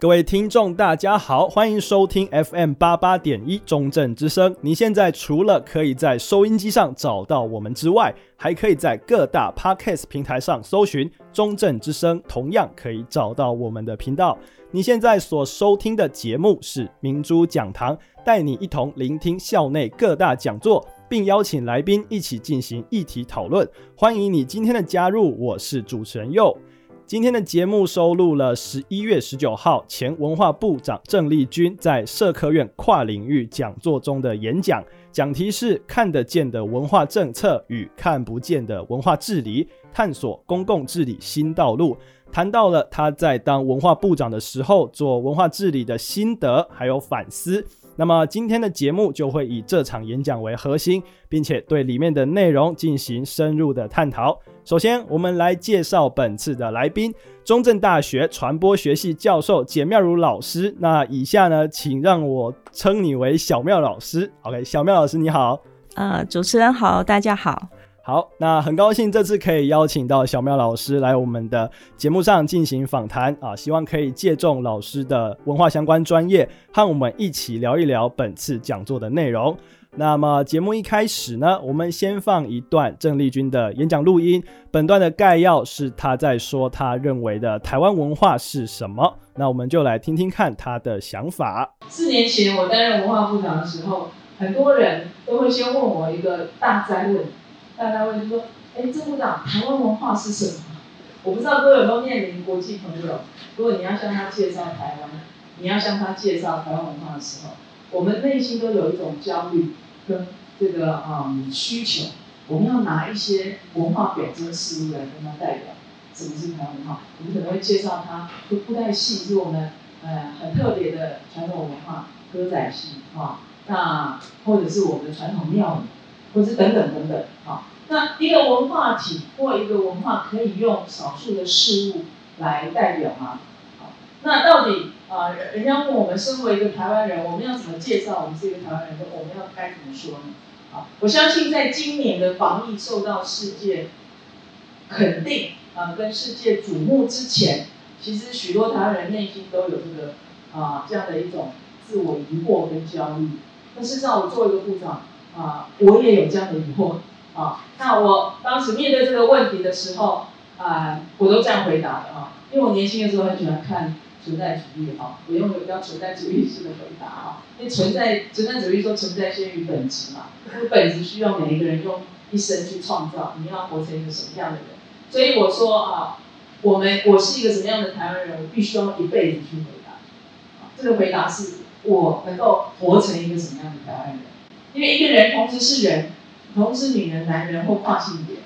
各位听众，大家好，欢迎收听 FM 八八点一中正之声。你现在除了可以在收音机上找到我们之外，还可以在各大 Podcast 平台上搜寻中正之声，同样可以找到我们的频道。你现在所收听的节目是明珠讲堂，带你一同聆听校内各大讲座，并邀请来宾一起进行议题讨论。欢迎你今天的加入，我是主持人佑。今天的节目收录了十一月十九号前文化部长郑丽君在社科院跨领域讲座中的演讲，讲题是“看得见的文化政策与看不见的文化治理，探索公共治理新道路”，谈到了他在当文化部长的时候做文化治理的心得还有反思。那么今天的节目就会以这场演讲为核心，并且对里面的内容进行深入的探讨。首先，我们来介绍本次的来宾——中正大学传播学系教授简妙如老师。那以下呢，请让我称你为小妙老师。OK，小妙老师你好。呃，主持人好，大家好。好，那很高兴这次可以邀请到小妙老师来我们的节目上进行访谈啊，希望可以借重老师的文化相关专业，和我们一起聊一聊本次讲座的内容。那么节目一开始呢，我们先放一段郑丽君的演讲录音。本段的概要是他在说他认为的台湾文化是什么。那我们就来听听看他的想法。四年前我担任文化部长的时候，很多人都会先问我一个大哉问，大家问就说：“哎，郑部长，台湾文化是什么？”我不知道各位有没有面临国际朋友，如果你要向他介绍台湾，你要向他介绍台湾文化的时候。我们内心都有一种焦虑跟这个啊、需求，我们要拿一些文化表征事物来跟他代表什么是台湾文化。我们可能会介绍它，就布袋戏是我们呃很特别的传统文化，歌仔戏啊，那或者是我们的传统庙宇，或者等等等等啊。那一个文化体或一个文化可以用少数的事物来代表吗？好，那到底？啊，人家问我们，身为一个台湾人，我们要怎么介绍我们是一个台湾人？我们要该怎么说呢？啊，我相信在今年的防疫受到世界肯定啊，跟世界瞩目之前，其实许多台湾人内心都有这个啊这样的一种自我疑惑跟焦虑。那事实上，我作为一个部长啊，我也有这样的疑惑啊。那我当时面对这个问题的时候啊，我都这样回答的啊，因为我年轻的时候很喜欢看。存在主义哈，我用比较存在主义式的回答哈，因为存在存在主义说存在先于本质嘛，本质需要每一个人用一生去创造，你要活成一个什么样的人？所以我说啊，我们我是一个什么样的台湾人，我必须要一辈子去回答。这个回答是我能够活成一个什么样的台湾人？因为一个人同时是人，同时女人、男人或跨性别，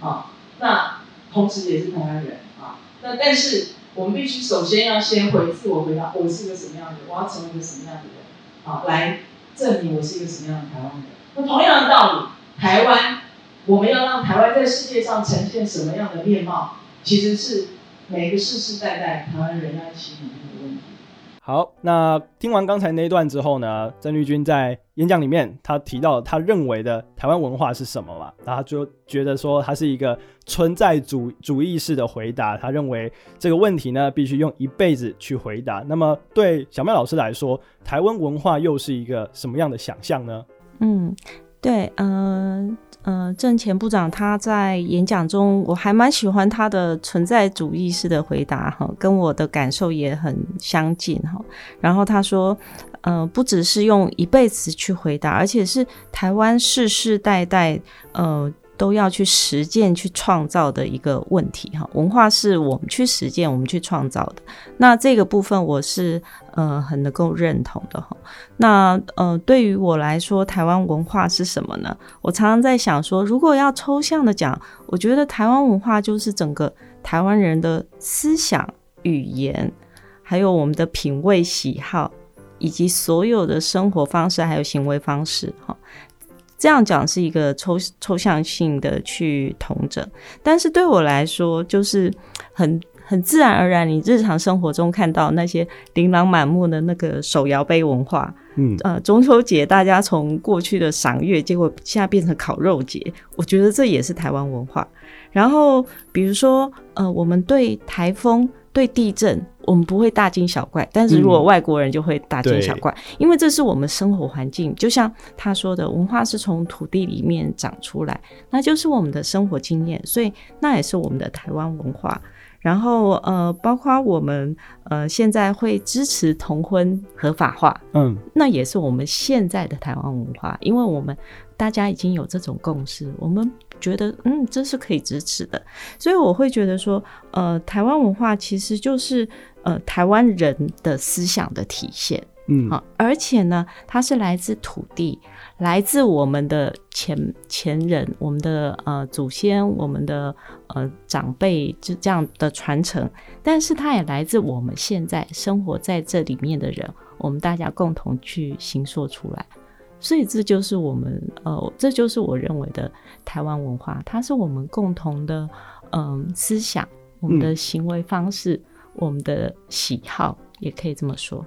啊，那同时也是台湾人啊，那但是。我们必须首先要先回自我回答，我是一个什么样的人，我要成为一个什么样的人，好，来证明我是一个什么样的台湾人。那同样的道理，台湾，我们要让台湾在世界上呈现什么样的面貌，其实是每个世世代代台湾人要一起努力。好，那听完刚才那一段之后呢，郑丽君在演讲里面，他提到他认为的台湾文化是什么嘛？然后就觉得说，他是一个存在主主义式的回答。他认为这个问题呢，必须用一辈子去回答。那么对小妙老师来说，台湾文化又是一个什么样的想象呢？嗯，对，嗯、嗯，郑前部长他在演讲中，我还蛮喜欢他的存在主义式的回答哈，跟我的感受也很相近哈。然后他说，呃，不只是用一辈子去回答，而且是台湾世世代代呃。都要去实践、去创造的一个问题哈。文化是我们去实践、我们去创造的。那这个部分我是呃很能够认同的哈。那呃对于我来说，台湾文化是什么呢？我常常在想说，如果要抽象的讲，我觉得台湾文化就是整个台湾人的思想、语言，还有我们的品味、喜好，以及所有的生活方式还有行为方式哈。这样讲是一个抽抽象性的去统整，但是对我来说，就是很很自然而然。你日常生活中看到那些琳琅满目的那个手摇杯文化，嗯，呃，中秋节大家从过去的赏月，结果现在变成烤肉节，我觉得这也是台湾文化。然后比如说，呃，我们对台风对地震，我们不会大惊小怪，但是如果外国人就会大惊小怪，嗯、因为这是我们生活环境。就像他说的，文化是从土地里面长出来，那就是我们的生活经验，所以那也是我们的台湾文化。然后呃，包括我们呃现在会支持同婚合法化，嗯，那也是我们现在的台湾文化，因为我们大家已经有这种共识，我们觉得嗯这是可以支持的，所以我会觉得说，呃，台湾文化其实就是呃台湾人的思想的体现，嗯，好，而且呢，它是来自土地。来自我们的前前人，我们的呃祖先，我们的呃长辈，就这样的传承。但是它也来自我们现在生活在这里面的人，我们大家共同去行说出来。所以这就是我们呃，这就是我认为的台湾文化，它是我们共同的嗯、呃、思想，我们的行为方式，嗯、我们的喜好，也可以这么说。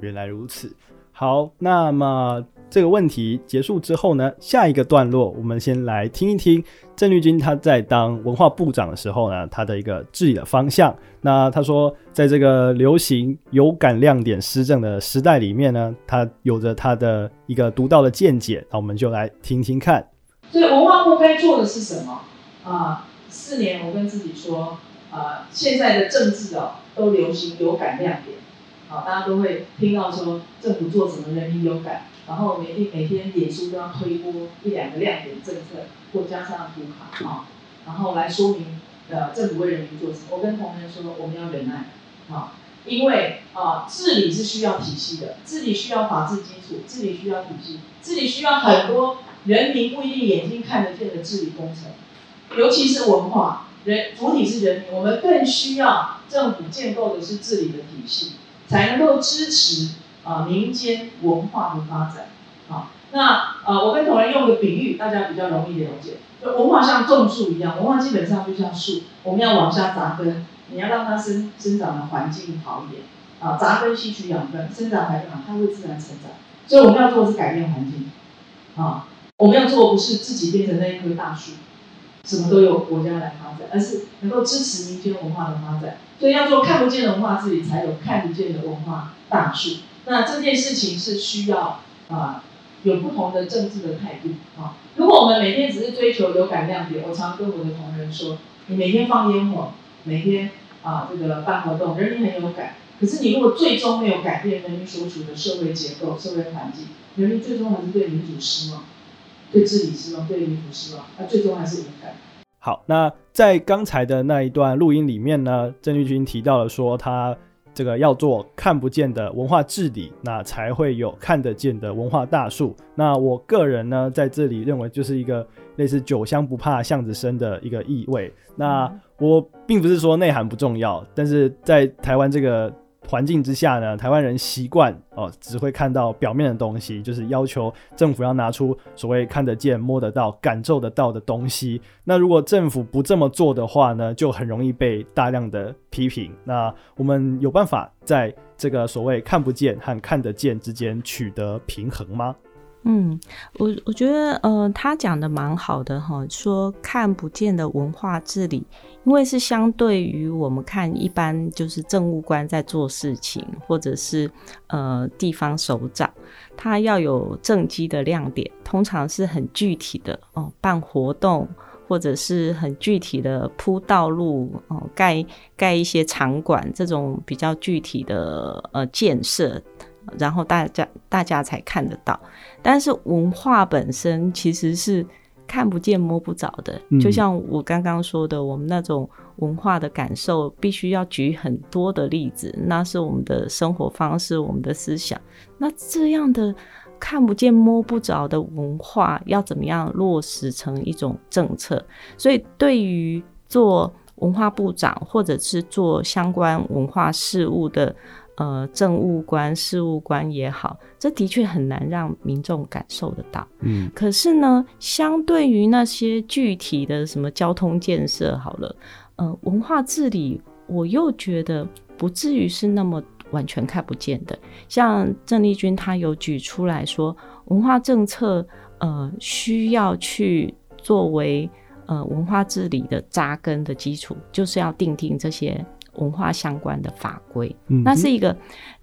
原来如此。好，那么。这个问题结束之后呢，下一个段落我们先来听一听郑丽君他在当文化部长的时候呢，他的一个治理的方向。那他说，在这个流行有感亮点施政的时代里面呢，他有着他的一个独到的见解。那我们就来听听看。所以文化部该做的是什么啊？四年我跟自己说啊，现在的政治哦都流行有感亮点，啊，大家都会听到说政府做什么人民有感。然后每天每天脸书都要推播一两个亮点政策，或加上图卡啊，然后来说明呃政府为人民做什么。我跟同仁说，我们要忍耐啊，因为啊治理是需要体系的，治理需要法治基础，治理需要体系，治理需要很多人民不一定眼睛看得见的治理工程，尤其是文化，人主体是人民，我们更需要政府建构的是治理的体系，才能够支持。啊，民间文化的发展，啊，那呃，我跟同仁用个比喻，大家比较容易了解。文化像种树一样，文化基本上就像树，我们要往下扎根，你要让它生生长的环境好一点，啊，扎根吸取养分，生长环境好，它会自然成长。所以我们要做的是改变环境，啊，我们要做的不是自己变成那一棵大树，什么都由国家来发展，而是能够支持民间文化的发展。所以要做看不见的文化自己，才有看得见的文化大树。那这件事情是需要啊有不同的政治的态度啊。如果我们每天只是追求有感亮点，我常跟我的同仁说，你每天放烟火，每天啊这个办活动，人民很有感。可是你如果最终没有改变人民所处的社会结构、社会环境，人民最终还是对民主失望，对治理失望，对民主失望，那最终还是无感。好，那在刚才的那一段录音里面呢，郑丽君提到了说他。这个要做看不见的文化治理，那才会有看得见的文化大树。那我个人呢，在这里认为就是一个类似酒香不怕巷子深的一个意味。那我并不是说内涵不重要，但是在台湾这个。环境之下呢，台湾人习惯哦，只会看到表面的东西，就是要求政府要拿出所谓看得见、摸得到、感受得到的东西。那如果政府不这么做的话呢，就很容易被大量的批评。那我们有办法在这个所谓看不见和看得见之间取得平衡吗？嗯，我我觉得呃，他讲的蛮好的哈，说看不见的文化治理，因为是相对于我们看一般就是政务官在做事情，或者是呃地方首长，他要有政绩的亮点，通常是很具体的哦，办活动或者是很具体的铺道路哦，盖盖一些场馆这种比较具体的呃建设。然后大家大家才看得到，但是文化本身其实是看不见摸不着的。嗯、就像我刚刚说的，我们那种文化的感受，必须要举很多的例子，那是我们的生活方式，我们的思想。那这样的看不见摸不着的文化，要怎么样落实成一种政策？所以，对于做文化部长或者是做相关文化事务的。呃，政务官、事务官也好，这的确很难让民众感受得到。嗯，可是呢，相对于那些具体的什么交通建设，好了，呃，文化治理，我又觉得不至于是那么完全看不见的。像郑丽君她有举出来说，文化政策，呃，需要去作为呃文化治理的扎根的基础，就是要定定这些。文化相关的法规。嗯，那是一个，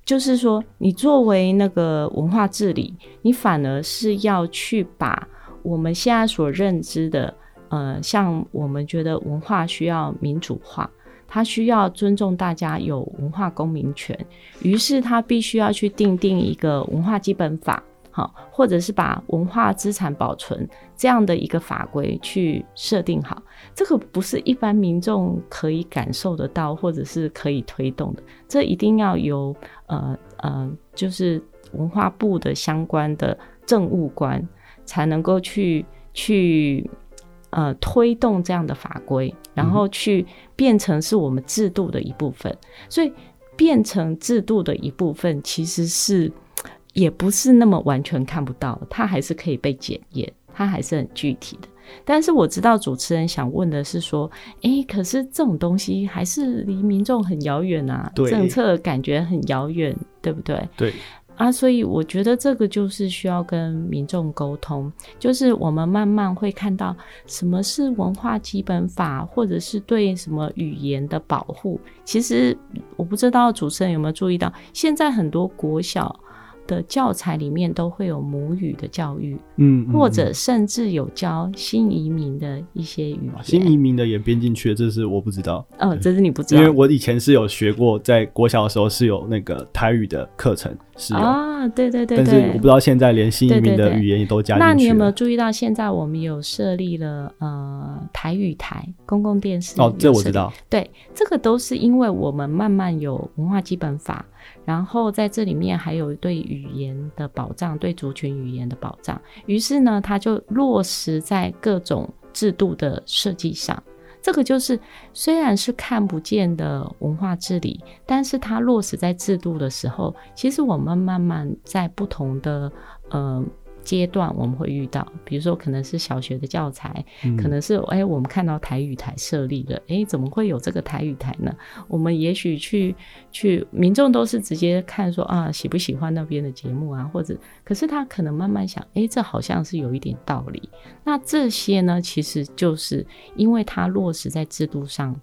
就是说，你作为那个文化治理，你反而是要去把我们现在所认知的，呃，像我们觉得文化需要民主化，它需要尊重大家有文化公民权，于是他必须要去定定一个文化基本法。好，或者是把文化资产保存这样的一个法规去设定好，这个不是一般民众可以感受得到，或者是可以推动的。这一定要由呃呃，就是文化部的相关的政务官才能够去去呃推动这样的法规，然后去变成是我们制度的一部分。所以变成制度的一部分，其实是。也不是那么完全看不到，它还是可以被检验，它还是很具体的。但是我知道主持人想问的是说，哎、欸，可是这种东西还是离民众很遥远啊，对政策感觉很遥远，对不对？对啊，所以我觉得这个就是需要跟民众沟通，就是我们慢慢会看到什么是文化基本法，或者是对什么语言的保护。其实我不知道主持人有没有注意到，现在很多国小。的教材里面都会有母语的教育，嗯，嗯，或者甚至有教新移民的一些语言，新移民的也编进去，这是我不知道。哦，这是你不知道，因为我以前是有学过，在国小的时候是有那个台语的课程，是啊，对对对对，但是我不知道现在连新移民的语言也都加进去了。那你有没有注意到，现在我们有设立了呃台语台公共电视？哦，这我知道。对，这个都是因为我们慢慢有文化基本法。然后在这里面还有对语言的保障，对族群语言的保障。于是呢，它就落实在各种制度的设计上。这个就是虽然是看不见的文化治理，但是它落实在制度的时候，其实我们慢慢在不同的呃。阶段我们会遇到，比如说可能是小学的教材，嗯、可能是哎、欸，我们看到台语台设立了，哎、欸，怎么会有这个台语台呢？我们也许去去，民众都是直接看说啊，喜不喜欢那边的节目啊，或者，可是他可能慢慢想，哎、欸，这好像是有一点道理。那这些呢，其实就是因为它落实在制度上。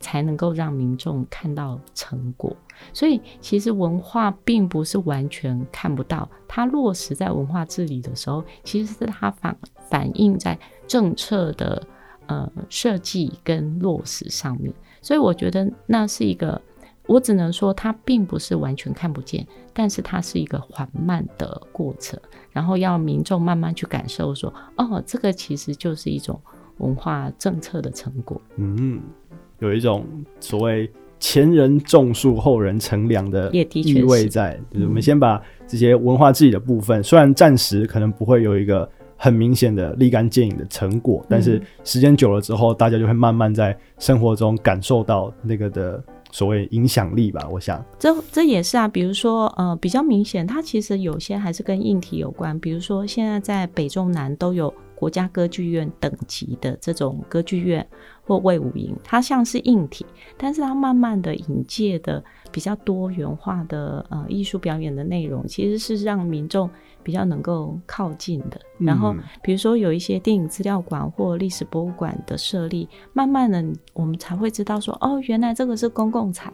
才能够让民众看到成果，所以其实文化并不是完全看不到，它落实在文化治理的时候，其实是它反反映在政策的呃设计跟落实上面。所以我觉得那是一个，我只能说它并不是完全看不见，但是它是一个缓慢的过程，然后要民众慢慢去感受说，哦，这个其实就是一种文化政策的成果。嗯。有一种所谓前人种树，后人乘凉的意味在，就是我们先把这些文化自己的部分，虽然暂时可能不会有一个很明显的立竿见影的成果，但是时间久了之后，大家就会慢慢在生活中感受到那个的所谓影响力吧。我想，这这也是啊，比如说呃，比较明显，它其实有些还是跟硬体有关，比如说现在在北中南都有。国家歌剧院等级的这种歌剧院或魏武营，它像是硬体，但是它慢慢的引介的比较多元化的呃艺术表演的内容，其实是让民众比较能够靠近的。然后比如说有一些电影资料馆或历史博物馆的设立，慢慢的我们才会知道说，哦，原来这个是公共财，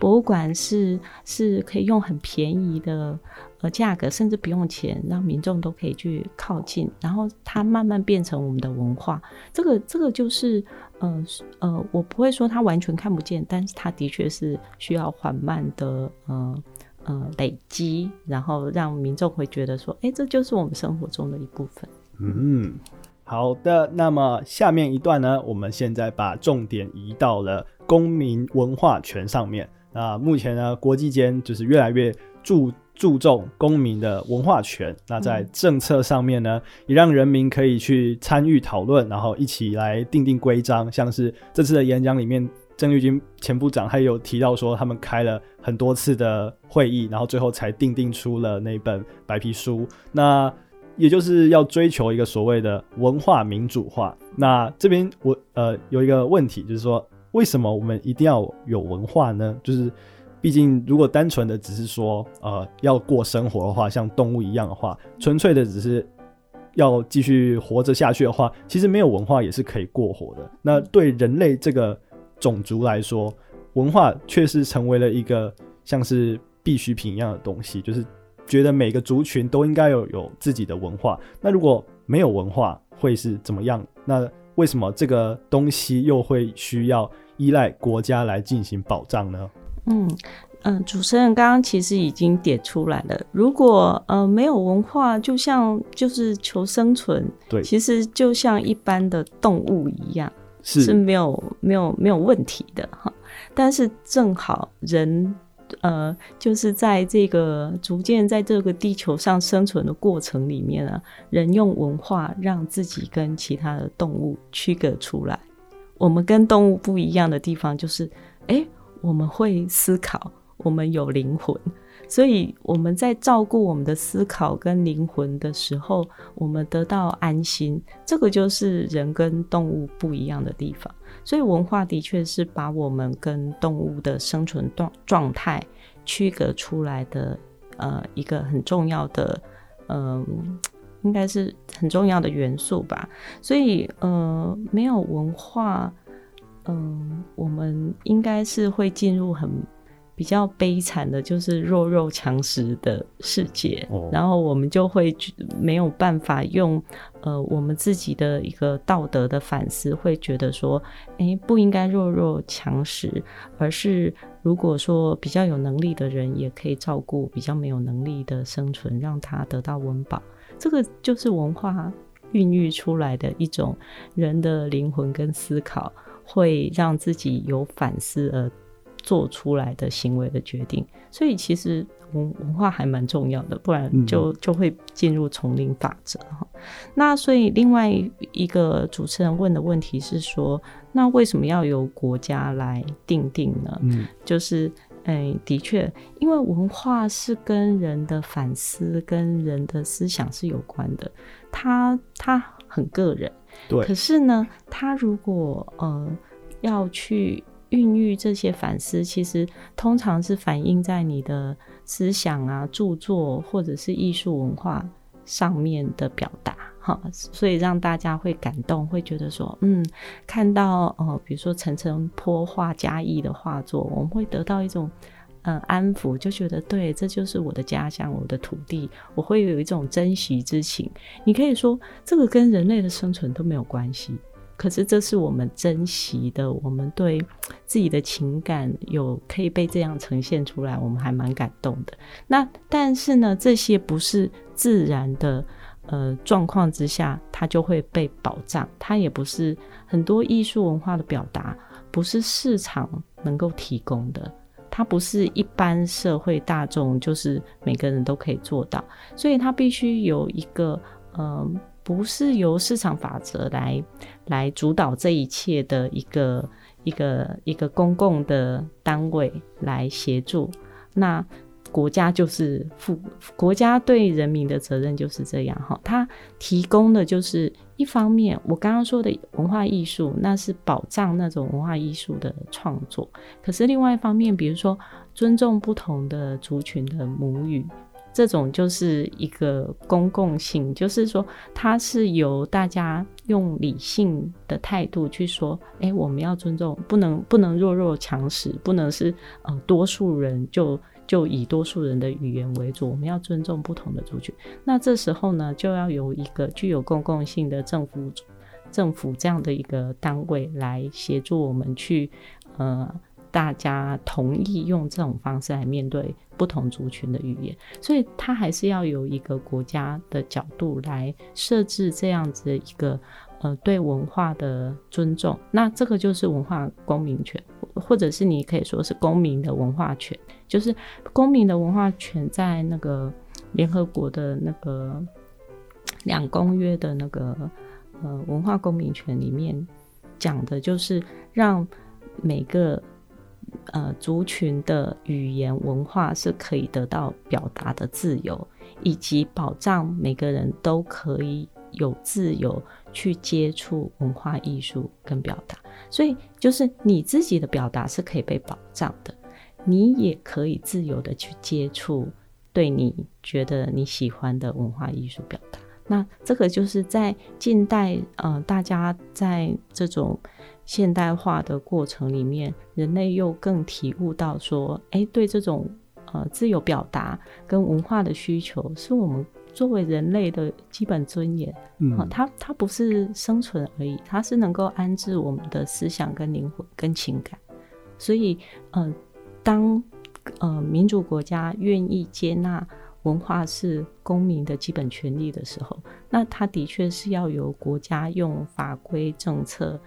博物馆是是可以用很便宜的。呃，价格甚至不用钱，让民众都可以去靠近，然后它慢慢变成我们的文化。这个，这个就是，呃，呃，我不会说他完全看不见，但是他的确是需要缓慢的，呃，呃，累积，然后让民众会觉得说，哎，这就是我们生活中的一部分。嗯，好的。那么下面一段呢，我们现在把重点移到了公民文化权上面。那目前呢，国际间就是越来越注。注重公民的文化权，那在政策上面呢，也让人民可以去参与讨论，然后一起来定定规章。像是这次的演讲里面，郑玉军前部长还有提到说，他们开了很多次的会议，然后最后才定定出了那本白皮书。那也就是要追求一个所谓的文化民主化。那这边我呃有一个问题，就是说，为什么我们一定要有文化呢？就是。毕竟，如果单纯的只是说，呃，要过生活的话，像动物一样的话，纯粹的只是要继续活着下去的话，其实没有文化也是可以过活的。那对人类这个种族来说，文化却是成为了一个像是必需品一样的东西，就是觉得每个族群都应该有有自己的文化。那如果没有文化，会是怎么样？那为什么这个东西又会需要依赖国家来进行保障呢？嗯嗯，主持人刚刚其实已经点出来了，如果呃没有文化，就像就是求生存，对，其实就像一般的动物一样，是是没有没有没有问题的哈。但是正好人。呃，就是在这个逐渐在这个地球上生存的过程里面啊，人用文化让自己跟其他的动物区隔出来。我们跟动物不一样的地方就是，哎，我们会思考，我们有灵魂，所以我们在照顾我们的思考跟灵魂的时候，我们得到安心。这个就是人跟动物不一样的地方。所以文化的确是把我们跟动物的生存状状态区隔出来的，呃，一个很重要的，嗯、应该是很重要的元素吧。所以，呃，没有文化，嗯、呃，我们应该是会进入很。比较悲惨的就是弱肉强食的世界，oh. 然后我们就会没有办法用呃我们自己的一个道德的反思，会觉得说，哎，不应该弱肉强食，而是如果说比较有能力的人也可以照顾比较没有能力的生存，让他得到温饱。这个就是文化孕育出来的一种人的灵魂跟思考，会让自己有反思而。做出来的行为的决定，所以其实文文化还蛮重要的，不然就就会进入丛林法则哈。那所以另外一个主持人问的问题是说，那为什么要由国家来定定呢？嗯，就是，哎，的确，因为文化是跟人的反思、跟人的思想是有关的，它它很个人，对。可是呢，他如果呃要去。孕育这些反思，其实通常是反映在你的思想啊、著作或者是艺术文化上面的表达，哈，所以让大家会感动，会觉得说，嗯，看到呃，比如说陈澄波画嘉义的画作，我们会得到一种嗯、安抚，就觉得对，这就是我的家乡，我的土地，我会有一种珍惜之情。你可以说，这个跟人类的生存都没有关系。可是这是我们珍惜的，我们对自己的情感有可以被这样呈现出来，我们还蛮感动的。那但是呢，这些不是自然的呃状况之下，它就会被保障。它也不是很多艺术文化的表达，不是市场能够提供的，它不是一般社会大众就是每个人都可以做到，所以它必须有一个呃。不是由市场法则来来主导这一切的一个一个一个公共的单位来协助，那国家就是负国家对人民的责任就是这样哈，它提供的就是一方面我刚刚说的文化艺术，那是保障那种文化艺术的创作，可是另外一方面，比如说尊重不同的族群的母语。这种就是一个公共性，就是说，它是由大家用理性的态度去说，哎，我们要尊重，不能不能弱肉强食，不能是呃多数人就就以多数人的语言为主，我们要尊重不同的族群。那这时候呢，就要有一个具有公共性的政府政府这样的一个单位来协助我们去呃。大家同意用这种方式来面对不同族群的语言，所以它还是要有一个国家的角度来设置这样子一个呃对文化的尊重。那这个就是文化公民权，或者是你可以说是公民的文化权，就是公民的文化权在那个联合国的那个两公约的那个呃文化公民权里面讲的，就是让每个。呃，族群的语言文化是可以得到表达的自由，以及保障每个人都可以有自由去接触文化艺术跟表达。所以，就是你自己的表达是可以被保障的，你也可以自由的去接触对你觉得你喜欢的文化艺术表达。那这个就是在近代，呃，大家在这种现代化的过程里面，人类又更体悟到说，哎，对这种呃自由表达跟文化的需求，是我们作为人类的基本尊严。嗯，呃、它它不是生存而已，它是能够安置我们的思想跟灵魂跟情感。所以，呃，当呃民主国家愿意接纳。文化是公民的基本权利的时候，那它的确是要由国家用法规、政策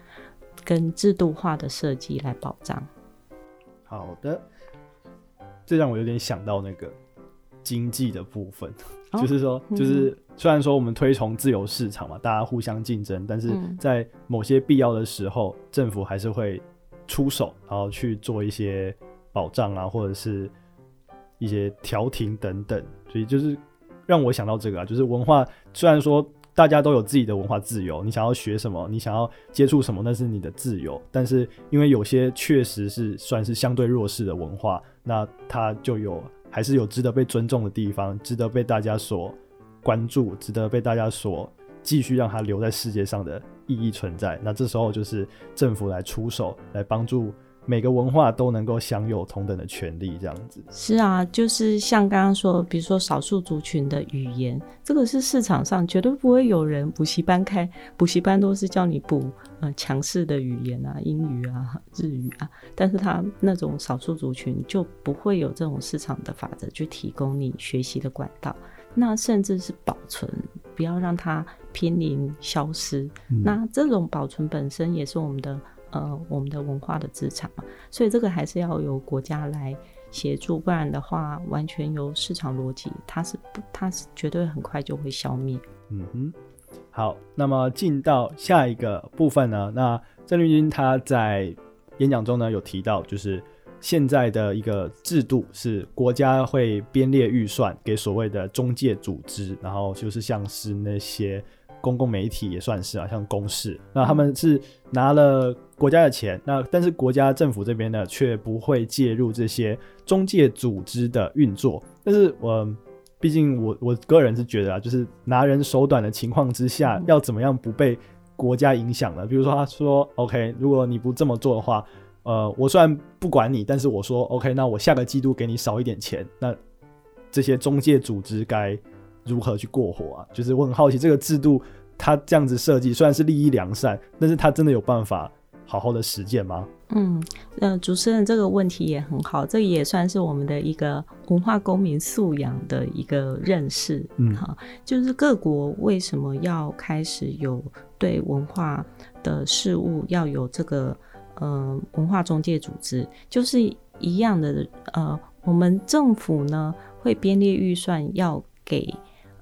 跟制度化的设计来保障。好的，这让我有点想到那个经济的部分，哦、就是说，就是虽然说我们推崇自由市场嘛，大家互相竞争，但是在某些必要的时候，嗯、政府还是会出手，然后去做一些保障啊，或者是。一些调停等等，所以就是让我想到这个啊，就是文化虽然说大家都有自己的文化自由，你想要学什么，你想要接触什么，那是你的自由。但是因为有些确实是算是相对弱势的文化，那它就有还是有值得被尊重的地方，值得被大家所关注，值得被大家所继续让它留在世界上的意义存在。那这时候就是政府来出手来帮助。每个文化都能够享有同等的权利，这样子。是啊，就是像刚刚说，比如说少数族群的语言，这个是市场上绝对不会有人补习班开，补习班都是叫你补呃强势的语言啊，英语啊、日语啊，但是他那种少数族群就不会有这种市场的法则去提供你学习的管道，那甚至是保存，不要让它濒临消失。嗯。那这种保存本身也是我们的。呃，我们的文化的资产嘛，所以这个还是要由国家来协助，不然的话，完全由市场逻辑，它是不，它是绝对很快就会消灭。嗯哼，好，那么进到下一个部分呢，那郑丽君他在演讲中呢有提到，就是现在的一个制度是国家会编列预算给所谓的中介组织，然后就是像是那些。公共媒体也算是啊，像公视，那他们是拿了国家的钱，那但是国家政府这边呢，却不会介入这些中介组织的运作。但是我毕竟我我个人是觉得啊，就是拿人手短的情况之下，要怎么样不被国家影响呢？比如说他说，OK，如果你不这么做的话，呃，我虽然不管你，但是我说 OK，那我下个季度给你少一点钱，那这些中介组织该。如何去过活啊？就是我很好奇，这个制度它这样子设计，虽然是利益良善，但是它真的有办法好好的实践吗？嗯，呃，主持人这个问题也很好，这也算是我们的一个文化公民素养的一个认识。嗯，哈，就是各国为什么要开始有对文化的事物要有这个呃文化中介组织，就是一样的。呃，我们政府呢会编列预算要给。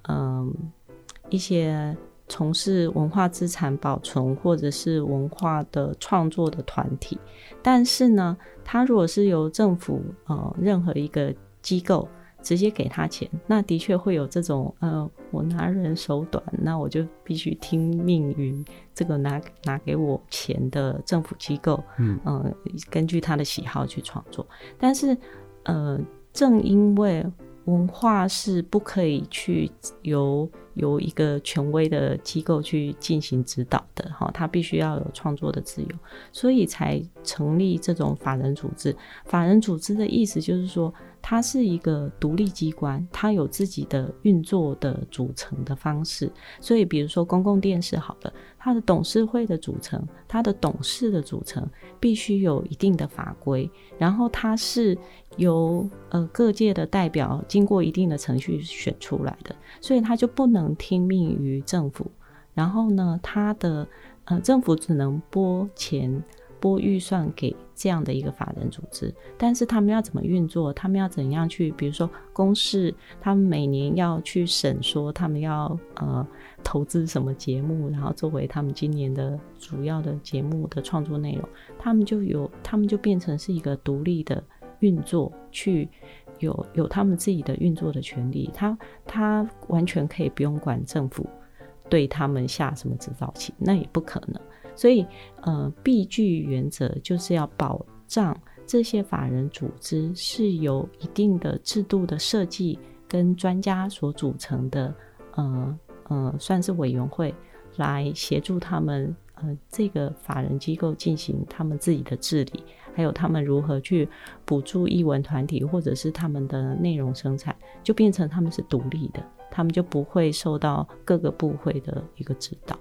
嗯，一些从事文化资产保存或者是文化的创作的团体，但是呢，他如果是由政府呃任何一个机构直接给他钱，那的确会有这种呃，我拿人手短，那我就必须听命于这个拿拿给我钱的政府机构，嗯、呃，根据他的喜好去创作。但是呃，正因为文化是不可以去由由一个权威的机构去进行指导的，哈，它必须要有创作的自由，所以才成立这种法人组织。法人组织的意思就是说，它是一个独立机关，它有自己的运作的组成的方式。所以，比如说公共电视好了，它的董事会的组成，它的董事的组成必须有一定的法规，然后它是。由呃各界的代表经过一定的程序选出来的，所以他就不能听命于政府。然后呢，他的呃政府只能拨钱拨预算给这样的一个法人组织，但是他们要怎么运作？他们要怎样去？比如说公示，他们每年要去审说他们要呃投资什么节目，然后作为他们今年的主要的节目的创作内容，他们就有他们就变成是一个独立的。运作去有有他们自己的运作的权利，他他完全可以不用管政府对他们下什么指导棋，那也不可能。所以，呃，必具原则就是要保障这些法人组织是由一定的制度的设计跟专家所组成的，呃呃算是委员会来协助他们呃这个法人机构进行他们自己的治理，还有他们如何去补助译文团体或者是他们的内容生产，就变成他们是独立的，他们就不会受到各个部会的一个指导。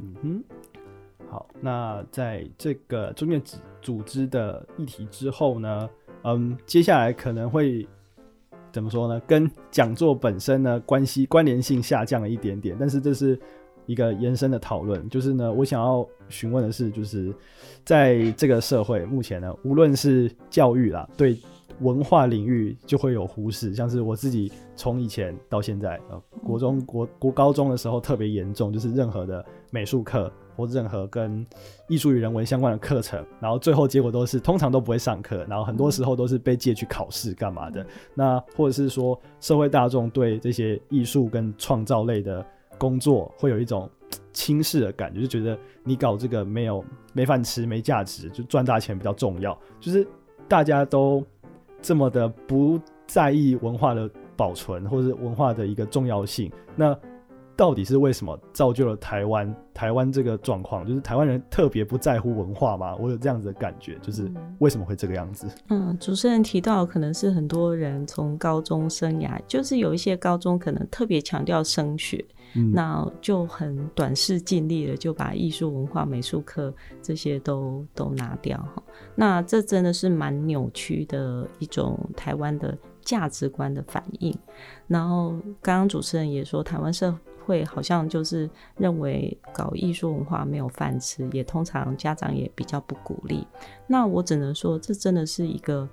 嗯哼，好，那在这个中介组组织的议题之后呢，嗯，接下来可能会怎么说呢？跟讲座本身呢关系关联性下降了一点点，但是这是一个延伸的讨论。就是呢，我想要询问的是，就是在这个社会目前呢，无论是教育啦，对文化领域就会有忽视，像是我自己从以前到现在，呃，国中国国高中的时候特别严重，就是任何的美术课。或任何跟艺术与人文相关的课程，然后最后结果都是通常都不会上课，然后很多时候都是被借去考试干嘛的。那或者是说社会大众对这些艺术跟创造类的工作会有一种轻视的感觉，就觉得你搞这个没有没饭吃、没价值，就赚大钱比较重要。就是大家都这么的不在意文化的保存或者是文化的一个重要性，那。到底是为什么造就了台湾台湾这个状况？就是台湾人特别不在乎文化吗？我有这样子的感觉，就是为什么会这个样子？嗯，主持人提到可能是很多人从高中生涯，就是有一些高中可能特别强调升学，那就很短视尽力了就把艺术、文化、美术课这些都都拿掉哈。那这真的是蛮扭曲的一种台湾的价值观的反应。然后刚刚主持人也说，台湾社会好像就是认为搞艺术文化没有饭吃，也通常家长也比较不鼓励。那我只能说，这真的是一个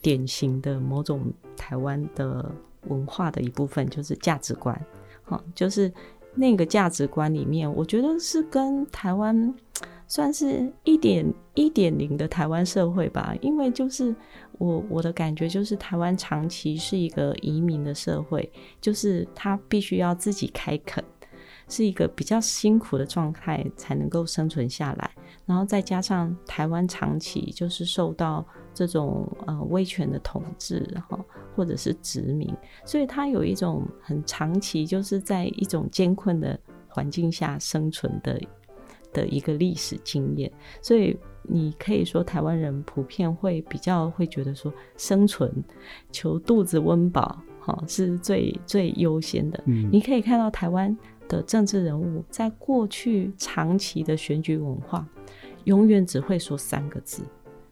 典型的某种台湾的文化的一部分，就是价值观。好，就是那个价值观里面，我觉得是跟台湾算是一点一点零的台湾社会吧，因为就是。我我的感觉就是，台湾长期是一个移民的社会，就是他必须要自己开垦，是一个比较辛苦的状态才能够生存下来。然后再加上台湾长期就是受到这种呃威权的统治哈，或者是殖民，所以它有一种很长期就是在一种艰困的环境下生存的的一个历史经验，所以。你可以说台湾人普遍会比较会觉得说生存、求肚子温饱，哈，是最最优先的。嗯，你可以看到台湾的政治人物在过去长期的选举文化，永远只会说三个字，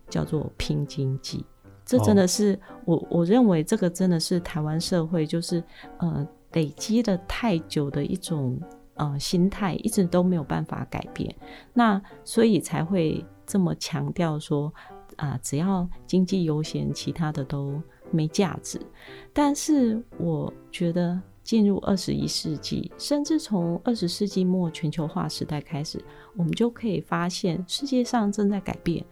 叫做拼经济。这真的是我我认为这个真的是台湾社会就是呃累积了太久的一种呃心态，一直都没有办法改变。那所以才会。这么强调说啊，只要经济优先，其他的都没价值。但是我觉得进入二十一世纪，甚至从二十世纪末全球化时代开始，我们就可以发现世界上正在改变。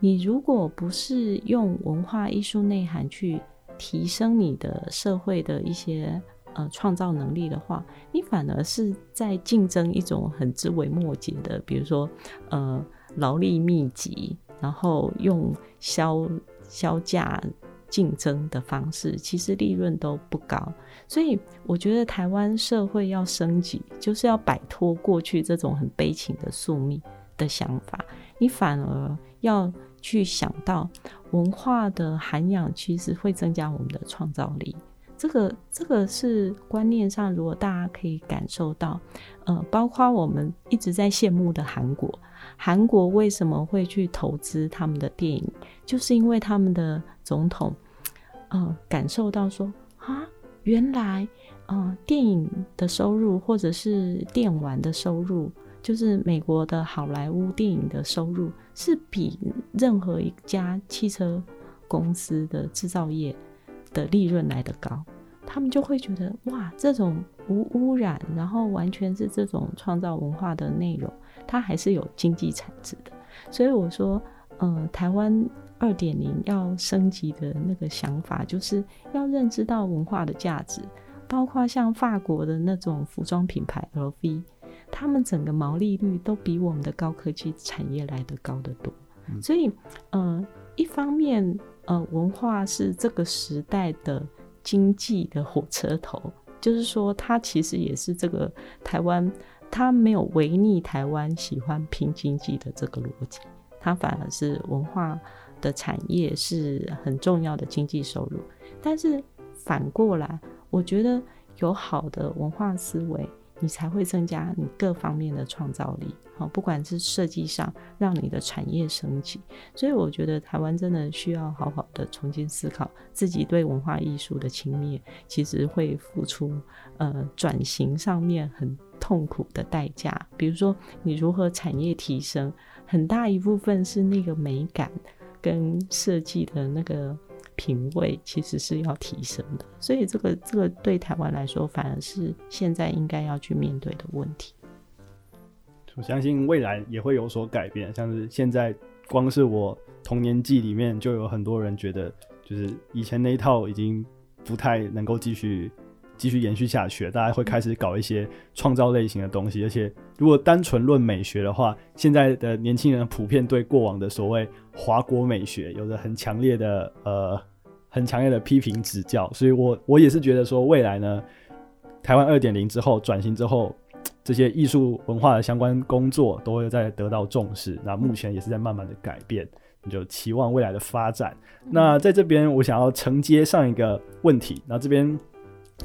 你如果不是用文化艺术内涵去提升你的社会的一些呃创造能力的话，你反而是在竞争一种很枝微末节的，比如说呃。劳力密集，然后用消消价竞争的方式，其实利润都不高。所以我觉得台湾社会要升级，就是要摆脱过去这种很悲情的宿命的想法。你反而要去想到文化的涵养，其实会增加我们的创造力。这个这个是观念上，如果大家可以感受到，呃，包括我们一直在羡慕的韩国。韩国为什么会去投资他们的电影？就是因为他们的总统，呃，感受到说啊，原来，呃，电影的收入或者是电玩的收入，就是美国的好莱坞电影的收入，是比任何一家汽车公司的制造业的利润来得高。他们就会觉得哇，这种无污染，然后完全是这种创造文化的内容。它还是有经济产值的，所以我说，呃，台湾二点零要升级的那个想法，就是要认知到文化的价值，包括像法国的那种服装品牌 LV，他们整个毛利率都比我们的高科技产业来得高得多。所以，呃，一方面，呃，文化是这个时代的经济的火车头。就是说，他其实也是这个台湾，他没有违逆台湾喜欢拼经济的这个逻辑，他反而是文化的产业是很重要的经济收入。但是反过来，我觉得有好的文化思维。你才会增加你各方面的创造力，好，不管是设计上让你的产业升级，所以我觉得台湾真的需要好好的重新思考自己对文化艺术的轻蔑，其实会付出呃转型上面很痛苦的代价。比如说你如何产业提升，很大一部分是那个美感跟设计的那个。品味其实是要提升的，所以这个这个对台湾来说，反而是现在应该要去面对的问题。我相信未来也会有所改变，像是现在光是我童年记里面就有很多人觉得，就是以前那一套已经不太能够继续继续延续下去，大家会开始搞一些创造类型的东西，而且如果单纯论美学的话，现在的年轻人普遍对过往的所谓华国美学有着很强烈的呃很强烈的批评指教，所以我我也是觉得说未来呢，台湾二点零之后转型之后，这些艺术文化的相关工作都会在得到重视，那目前也是在慢慢的改变，就期望未来的发展。那在这边我想要承接上一个问题，那这边。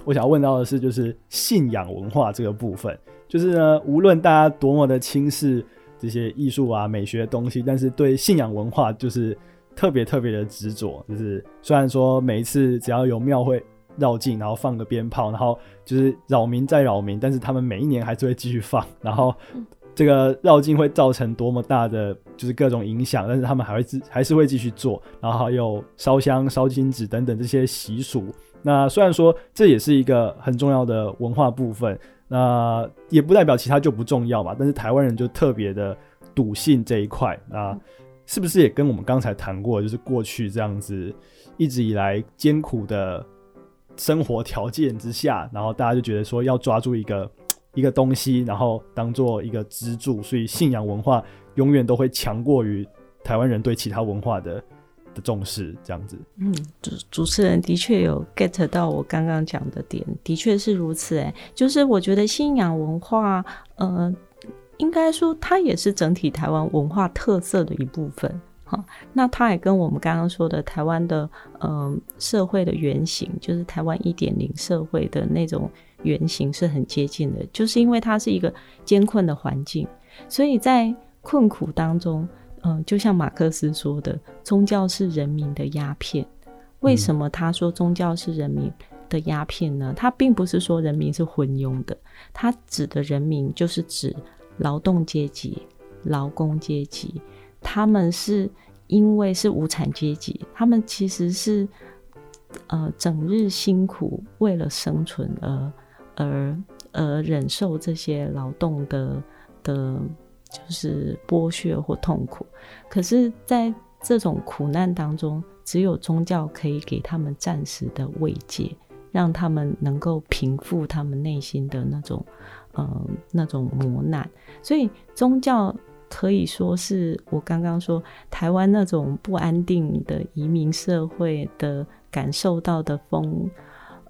我想要问到的是，就是信仰文化这个部分，就是呢，无论大家多么的轻视这些艺术啊、美学的东西，但是对信仰文化就是特别特别的执着。就是虽然说每一次只要有庙会绕境，然后放个鞭炮，然后就是扰民再扰民，但是他们每一年还是会继续放。然后这个绕境会造成多么大的就是各种影响，但是他们还会自还是会继续做。然后还有烧香、烧金纸等等这些习俗。那虽然说这也是一个很重要的文化部分，那也不代表其他就不重要嘛。但是台湾人就特别的笃信这一块，那是不是也跟我们刚才谈过，就是过去这样子一直以来艰苦的生活条件之下，然后大家就觉得说要抓住一个 一个东西，然后当做一个支柱，所以信仰文化永远都会强过于台湾人对其他文化的。重视这样子，嗯，主主持人的确有 get 到我刚刚讲的点，的确是如此。哎，就是我觉得信仰文化，呃，应该说它也是整体台湾文化特色的一部分。哈，那它也跟我们刚刚说的台湾的呃社会的原型，就是台湾一点零社会的那种原型是很接近的。就是因为它是一个艰困的环境，所以在困苦当中。嗯，就像马克思说的，宗教是人民的鸦片。为什么他说宗教是人民的鸦片呢？他并不是说人民是昏庸的，他指的人民就是指劳动阶级、劳工阶级。他们是因为是无产阶级，他们其实是呃整日辛苦为了生存而而而忍受这些劳动的的。就是剥削或痛苦，可是在这种苦难当中，只有宗教可以给他们暂时的慰藉，让他们能够平复他们内心的那种，呃，那种磨难。所以宗教可以说是我刚刚说台湾那种不安定的移民社会的感受到的风，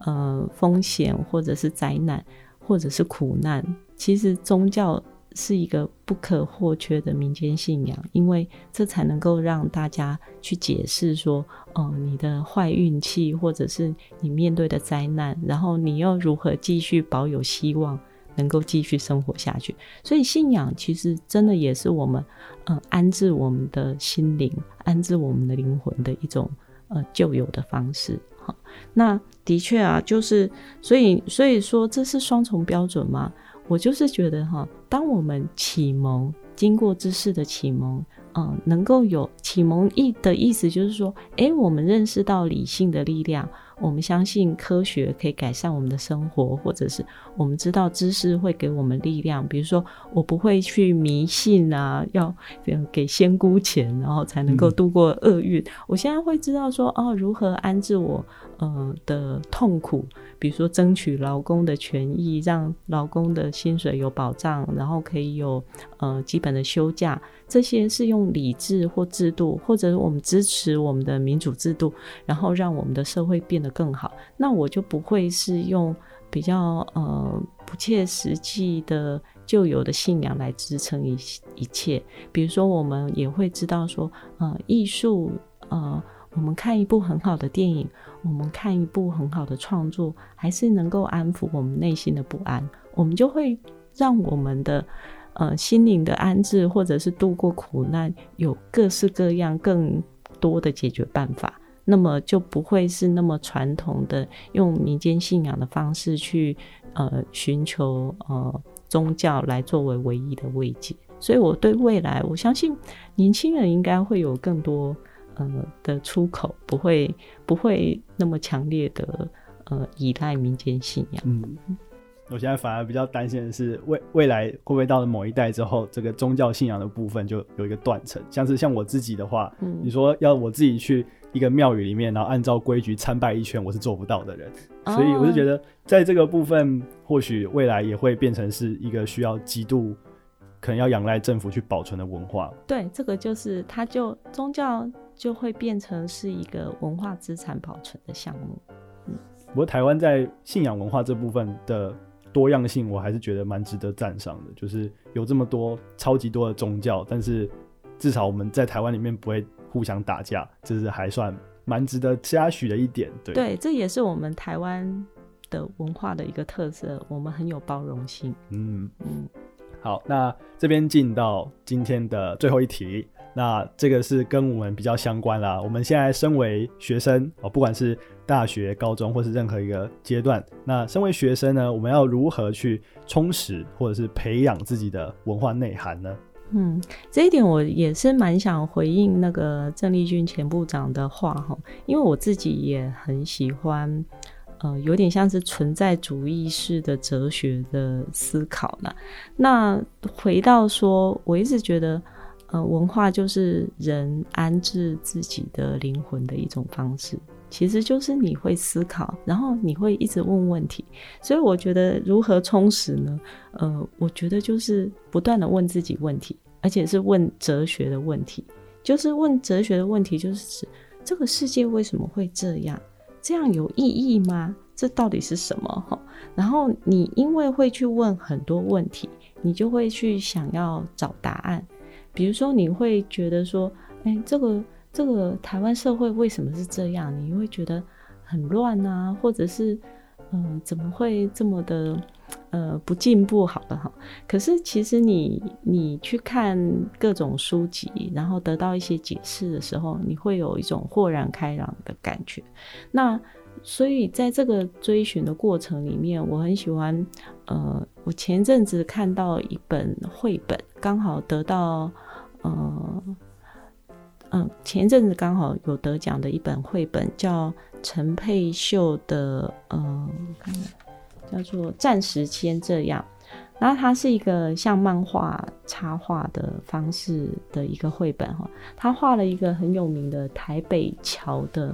呃，风险或者是灾难或者是苦难，其实宗教。是一个不可或缺的民间信仰，因为这才能够让大家去解释说，哦、你的坏运气，或者是你面对的灾难，然后你又如何继续保有希望，能够继续生活下去。所以，信仰其实真的也是我们，呃，安置我们的心灵、安置我们的灵魂的一种，呃，旧有的方式。哈，那的确啊，就是所以，所以说这是双重标准吗？我就是觉得哈，当我们启蒙，经过知识的启蒙，嗯，能够有启蒙意的意思，就是说，诶，我们认识到理性的力量。我们相信科学可以改善我们的生活，或者是我们知道知识会给我们力量。比如说，我不会去迷信啊，要给仙姑钱，然后才能够度过厄运。嗯。我现在会知道说，哦，如何安置我呃的痛苦，比如说争取劳工的权益，让劳工的薪水有保障，然后可以有呃基本的休假。这些是用理智或制度，或者我们支持我们的民主制度，然后让我们的社会变得更好。那我就不会是用比较呃不切实际的旧有的信仰来支撑一一切。比如说，我们也会知道说，呃，艺术，呃，我们看一部很好的电影，我们看一部很好的创作，还是能够安抚我们内心的不安，我们就会让我们的呃心灵的安置，或者是度过苦难，有各式各样更多的解决办法。那么就不会是那么传统的用民间信仰的方式去呃寻求呃宗教来作为唯一的慰藉，所以我对未来，我相信年轻人应该会有更多呃的出口，不会不会那么强烈的呃依赖民间信仰。嗯，我现在反而比较担心的是未未来会不会到了某一代之后，这个宗教信仰的部分就有一个断层，像是像我自己的话，嗯，你说要我自己去。一个庙宇里面，然后按照规矩参拜一圈，我是做不到的人，所以我就觉得，在这个部分，或许未来也会变成是一个需要极度可能要仰赖政府去保存的文化。对，这个就是它就宗教就会变成是一个文化资产保存的项目。嗯，不过台湾在信仰文化这部分的多样性，我还是觉得蛮值得赞赏的，就是有这么多超级多的宗教，但是至少我们在台湾里面不会。互相打架，这是还算蛮值得嘉许的一点。对，对，这也是我们台湾的文化的一个特色，我们很有包容性。嗯嗯，好，那这边进到今天的最后一题，那这个是跟我们比较相关啦。我们现在身为学生哦，不管是大学、高中或是任何一个阶段，那身为学生呢，我们要如何去充实或者是培养自己的文化内涵呢？嗯，这一点我也是蛮想回应那个郑丽君前部长的话哈，因为我自己也很喜欢，呃，有点像是存在主义式的哲学的思考呢。那回到说，我一直觉得，呃，文化就是人安置自己的灵魂的一种方式。其实就是你会思考，然后你会一直问问题，所以我觉得如何充实呢？呃，我觉得就是不断的问自己问题，而且是问哲学的问题，就是问哲学的问题，就是指这个世界为什么会这样？这样有意义吗？这到底是什么？哈，然后你因为会去问很多问题，你就会去想要找答案。比如说，你会觉得说，哎，这个。这个台湾社会为什么是这样？你会觉得很乱啊，或者是嗯、怎么会这么的呃不进步？好了哈，可是其实你你去看各种书籍，然后得到一些解释的时候，你会有一种豁然开朗的感觉。那所以在这个追寻的过程里面，我很喜欢呃，我前阵子看到一本绘本，刚好得到呃。嗯，前一阵子刚好有得奖的一本绘本，叫陈佩秀的，呃，看看，叫做《暂时先这样》。然后它是一个像漫画插画的方式的一个绘本哈，他画了一个很有名的台北桥的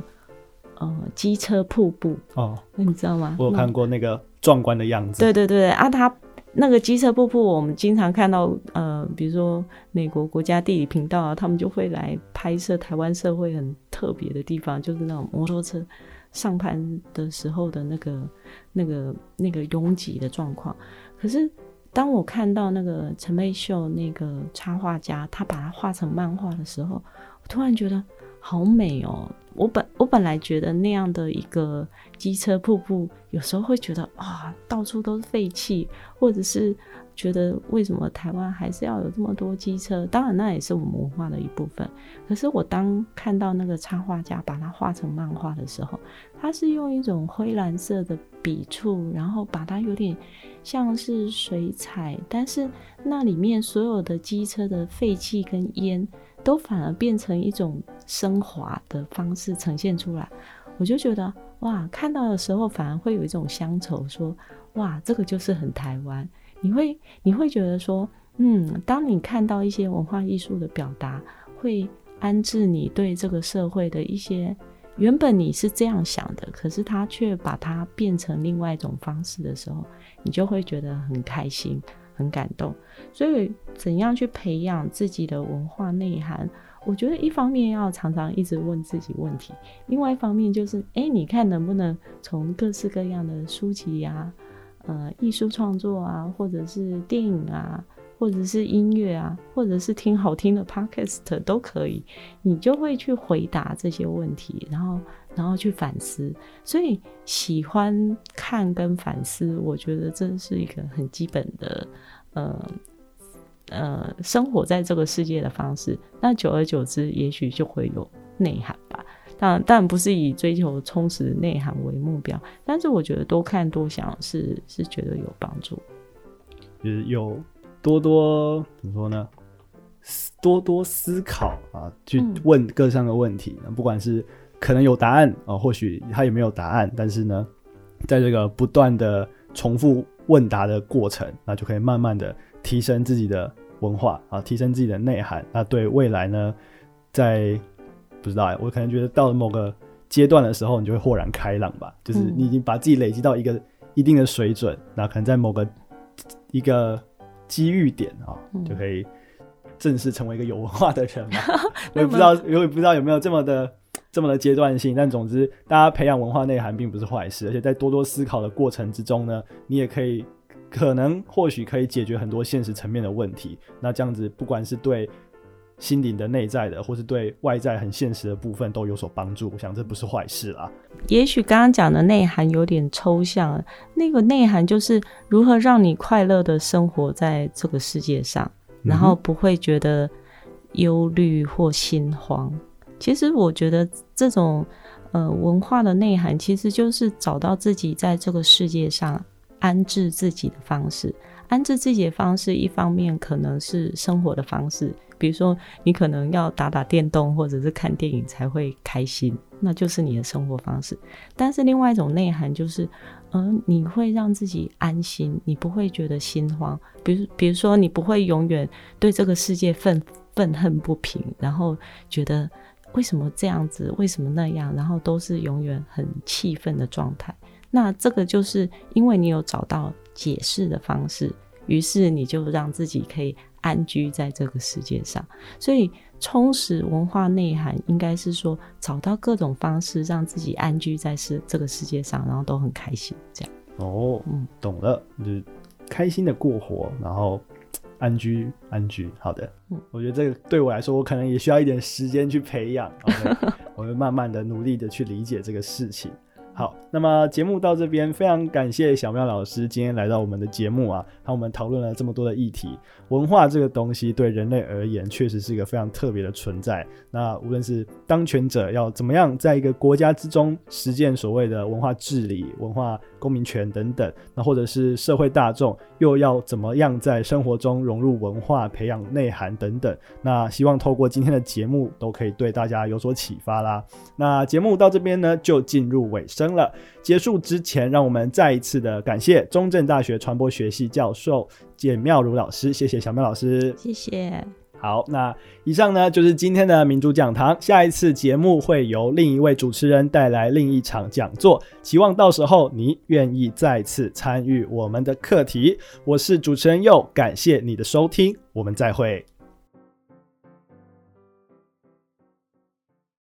呃机车瀑布哦，那你知道吗？我有看过那个壮观的样子。对对对啊，他。那个机车瀑布，我们经常看到，呃，比如说美国国家地理频道啊，他们就会来拍摄台湾社会很特别的地方，就是那种摩托车上攀的时候的那个、那个、那个拥挤的状况。可是当我看到那个陈佩秀那个插画家，他把它画成漫画的时候，我突然觉得好美哦。我本我本来觉得那样的一个机车瀑布，有时候会觉得啊，到处都是废气，或者是觉得为什么台湾还是要有这么多机车？当然，那也是我们文化的一部分。可是我当看到那个插画家把它画成漫画的时候，他是用一种灰蓝色的笔触，然后把它有点像是水彩，但是那里面所有的机车的废气跟烟。都反而变成一种升华的方式呈现出来，我就觉得哇，看到的时候反而会有一种乡愁，说哇，这个就是很台湾。你会你会觉得说，嗯，当你看到一些文化艺术的表达，会安置你对这个社会的一些原本你是这样想的，可是他却把它变成另外一种方式的时候，你就会觉得很开心。很感动，所以怎样去培养自己的文化内涵？我觉得一方面要常常一直问自己问题，另外一方面就是，哎，你看能不能从各式各样的书籍呀、呃艺术创作啊，或者是电影啊，或者是音乐啊，或者是听好听的 podcast 都可以，你就会去回答这些问题，然后然后去反思。所以喜欢看跟反思，我觉得这是一个很基本的，呃。呃，生活在这个世界的方式，那久而久之，也许就会有内涵吧。当然，当然不是以追求充实内涵为目标，但是我觉得多看多想是是觉得有帮助。就是有多多怎么说呢？多多思考啊，去问各项的问题。嗯、不管是可能有答案啊，或许他也没有答案，但是呢，在这个不断的重复问答的过程，那就可以慢慢的。提升自己的文化啊，提升自己的内涵。那对未来呢，在不知道哎，我可能觉得到了某个阶段的时候，你就会豁然开朗吧。就是你已经把自己累积到一个一定的水准，那可能在某个一个机遇点啊，就可以正式成为一个有文化的人嘛。我也不知道，我也不知道有没有这么的这么的阶段性。但总之，大家培养文化内涵并不是坏事，而且在多多思考的过程之中呢，你也可以。可能或许可以解决很多现实层面的问题。那这样子，不管是对心灵的内在的，或是对外在很现实的部分，都有所帮助。我想这不是坏事啦。也许刚刚讲的内涵有点抽象，那个内涵就是如何让你快乐的生活在这个世界上，然后不会觉得忧虑或心慌。嗯、其实我觉得这种呃文化的内涵，其实就是找到自己在这个世界上。安置自己的方式，安置自己的方式，一方面可能是生活的方式，比如说你可能要打打电动或者是看电影才会开心，那就是你的生活方式。但是另外一种内涵就是，嗯、你会让自己安心，你不会觉得心慌。比如，比如说你不会永远对这个世界愤愤恨不平，然后觉得为什么这样子，为什么那样，然后都是永远很气愤的状态。那这个就是因为你有找到解释的方式，于是你就让自己可以安居在这个世界上。所以充实文化内涵，应该是说找到各种方式让自己安居在世这个世界上，然后都很开心。这样哦，嗯，懂了，就是开心的过活，然后安居安居。好的，嗯，我觉得这个对我来说，我可能也需要一点时间去培养。OK，我会慢慢的努力的去理解这个事情。好，那么节目到这边，非常感谢小妙老师今天来到我们的节目啊，和我们讨论了这么多的议题。文化这个东西对人类而言，确实是一个非常特别的存在。那无论是当权者要怎么样在一个国家之中实践所谓的文化治理、文化公民权等等，那或者是社会大众又要怎么样在生活中融入文化、培养内涵等等，那希望透过今天的节目都可以对大家有所启发啦。那节目到这边呢，就进入尾声。了，结束之前，让我们再一次的感谢中正大学传播学系教授简妙如老师，谢谢小妙老师，谢谢。好，那以上呢就是今天的民主讲堂，下一次节目会由另一位主持人带来另一场讲座，期望到时候你愿意再次参与我们的课题。我是主持人佑，感谢你的收听，我们再会。